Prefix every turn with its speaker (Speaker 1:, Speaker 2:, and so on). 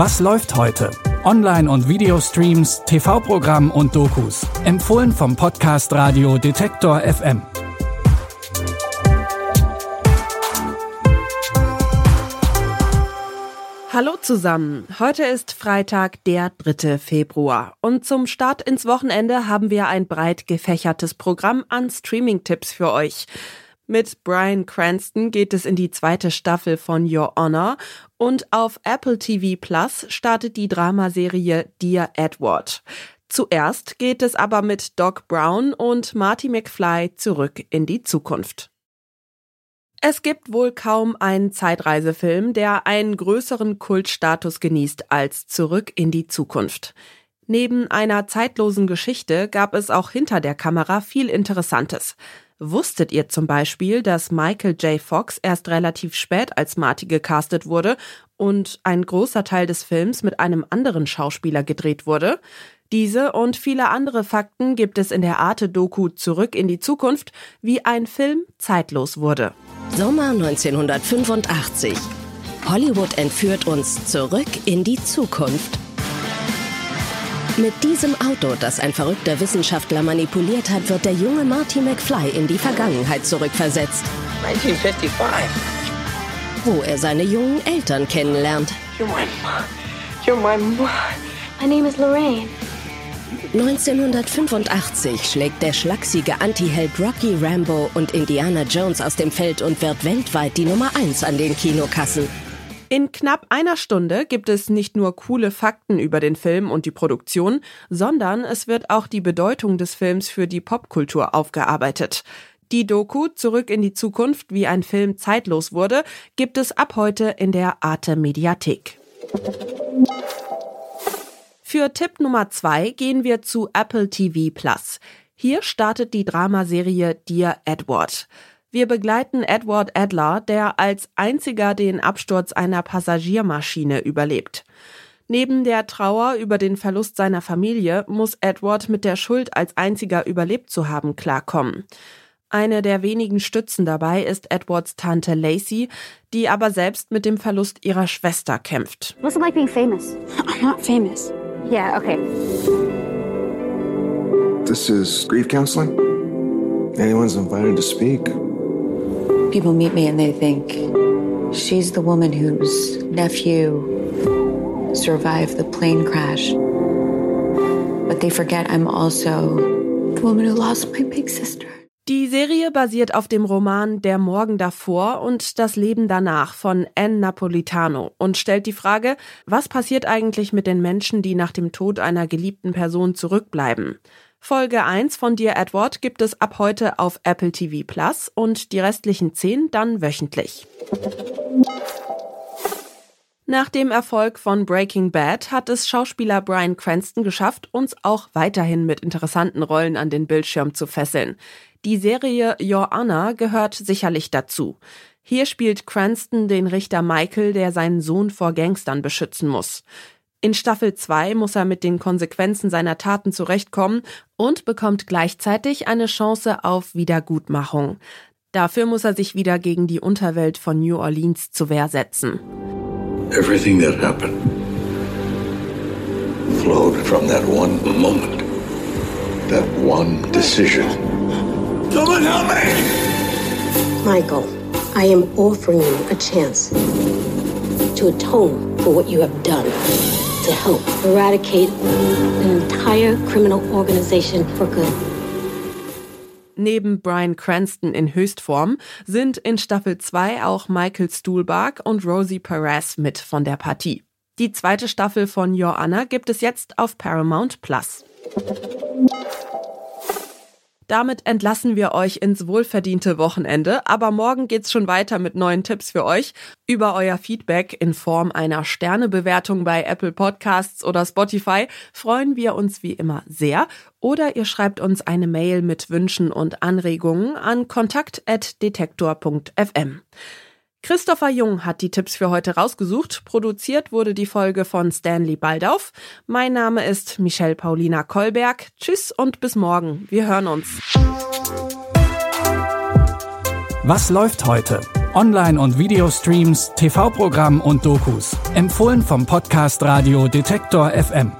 Speaker 1: Was läuft heute? Online- und Videostreams, TV-Programm und Dokus. Empfohlen vom Podcast Radio Detektor FM.
Speaker 2: Hallo zusammen. Heute ist Freitag, der 3. Februar. Und zum Start ins Wochenende haben wir ein breit gefächertes Programm an Streaming-Tipps für euch. Mit Brian Cranston geht es in die zweite Staffel von Your Honor und auf Apple TV Plus startet die Dramaserie Dear Edward. Zuerst geht es aber mit Doc Brown und Marty McFly zurück in die Zukunft. Es gibt wohl kaum einen Zeitreisefilm, der einen größeren Kultstatus genießt als Zurück in die Zukunft. Neben einer zeitlosen Geschichte gab es auch hinter der Kamera viel Interessantes. Wusstet ihr zum Beispiel, dass Michael J. Fox erst relativ spät als Marty gecastet wurde und ein großer Teil des Films mit einem anderen Schauspieler gedreht wurde? Diese und viele andere Fakten gibt es in der Arte-Doku Zurück in die Zukunft, wie ein Film zeitlos wurde.
Speaker 3: Sommer 1985. Hollywood entführt uns zurück in die Zukunft. Mit diesem Auto, das ein verrückter Wissenschaftler manipuliert hat, wird der junge Marty McFly in die Vergangenheit zurückversetzt.
Speaker 4: 1955.
Speaker 3: Wo er seine jungen Eltern kennenlernt.
Speaker 4: You're my mom. You're my mom.
Speaker 5: My name is Lorraine.
Speaker 3: 1985 schlägt der schlachsige Anti-Held Rocky Rambo und Indiana Jones aus dem Feld und wird weltweit die Nummer 1 an den Kinokassen.
Speaker 2: In knapp einer Stunde gibt es nicht nur coole Fakten über den Film und die Produktion, sondern es wird auch die Bedeutung des Films für die Popkultur aufgearbeitet. Die Doku Zurück in die Zukunft, wie ein Film zeitlos wurde, gibt es ab heute in der Arte Mediathek. Für Tipp Nummer zwei gehen wir zu Apple TV Plus. Hier startet die Dramaserie Dear Edward. Wir begleiten Edward Adler, der als einziger den Absturz einer Passagiermaschine überlebt. Neben der Trauer über den Verlust seiner Familie muss Edward mit der Schuld als einziger überlebt zu haben klarkommen. Eine der wenigen Stützen dabei ist Edwards Tante Lacey, die aber selbst mit dem Verlust ihrer Schwester kämpft.
Speaker 5: What's it like being famous?
Speaker 6: I'm not famous.
Speaker 5: Yeah, okay.
Speaker 7: This is grief counseling. Anyone's invited to speak.
Speaker 6: People meet me and they think she's the woman whose nephew survived the plane crash. But they forget I'm also the woman who lost my big sister.
Speaker 2: Die Serie basiert auf dem Roman Der Morgen davor und das Leben danach von Anne Napolitano und stellt die Frage, was passiert eigentlich mit den Menschen, die nach dem Tod einer geliebten Person zurückbleiben? Folge 1 von Dear Edward gibt es ab heute auf Apple TV Plus und die restlichen 10 dann wöchentlich. Nach dem Erfolg von Breaking Bad hat es Schauspieler Brian Cranston geschafft, uns auch weiterhin mit interessanten Rollen an den Bildschirm zu fesseln. Die Serie Your Honor gehört sicherlich dazu. Hier spielt Cranston den Richter Michael, der seinen Sohn vor Gangstern beschützen muss. In Staffel 2 muss er mit den Konsequenzen seiner Taten zurechtkommen und bekommt gleichzeitig eine Chance auf Wiedergutmachung. Dafür muss er sich wieder gegen die Unterwelt von New Orleans zur Wehr setzen.
Speaker 8: Everything that happened flowed from that one moment, that one decision. Someone help me!
Speaker 9: Michael, I am offering you a chance to atone for what you have done, to help eradicate an entire criminal organization for good.
Speaker 2: Neben Brian Cranston in Höchstform sind in Staffel 2 auch Michael Stuhlbarg und Rosie Perez mit von der Partie. Die zweite Staffel von Your Anna gibt es jetzt auf Paramount Plus. Damit entlassen wir euch ins wohlverdiente Wochenende, aber morgen geht's schon weiter mit neuen Tipps für euch. Über euer Feedback in Form einer Sternebewertung bei Apple Podcasts oder Spotify freuen wir uns wie immer sehr. Oder ihr schreibt uns eine Mail mit Wünschen und Anregungen an kontakt.detektor.fm. Christopher Jung hat die Tipps für heute rausgesucht. Produziert wurde die Folge von Stanley Baldauf. Mein Name ist Michelle Paulina Kolberg. Tschüss und bis morgen. Wir hören uns.
Speaker 1: Was läuft heute? Online- und Videostreams, TV-Programm und Dokus. Empfohlen vom Podcast Radio Detektor FM.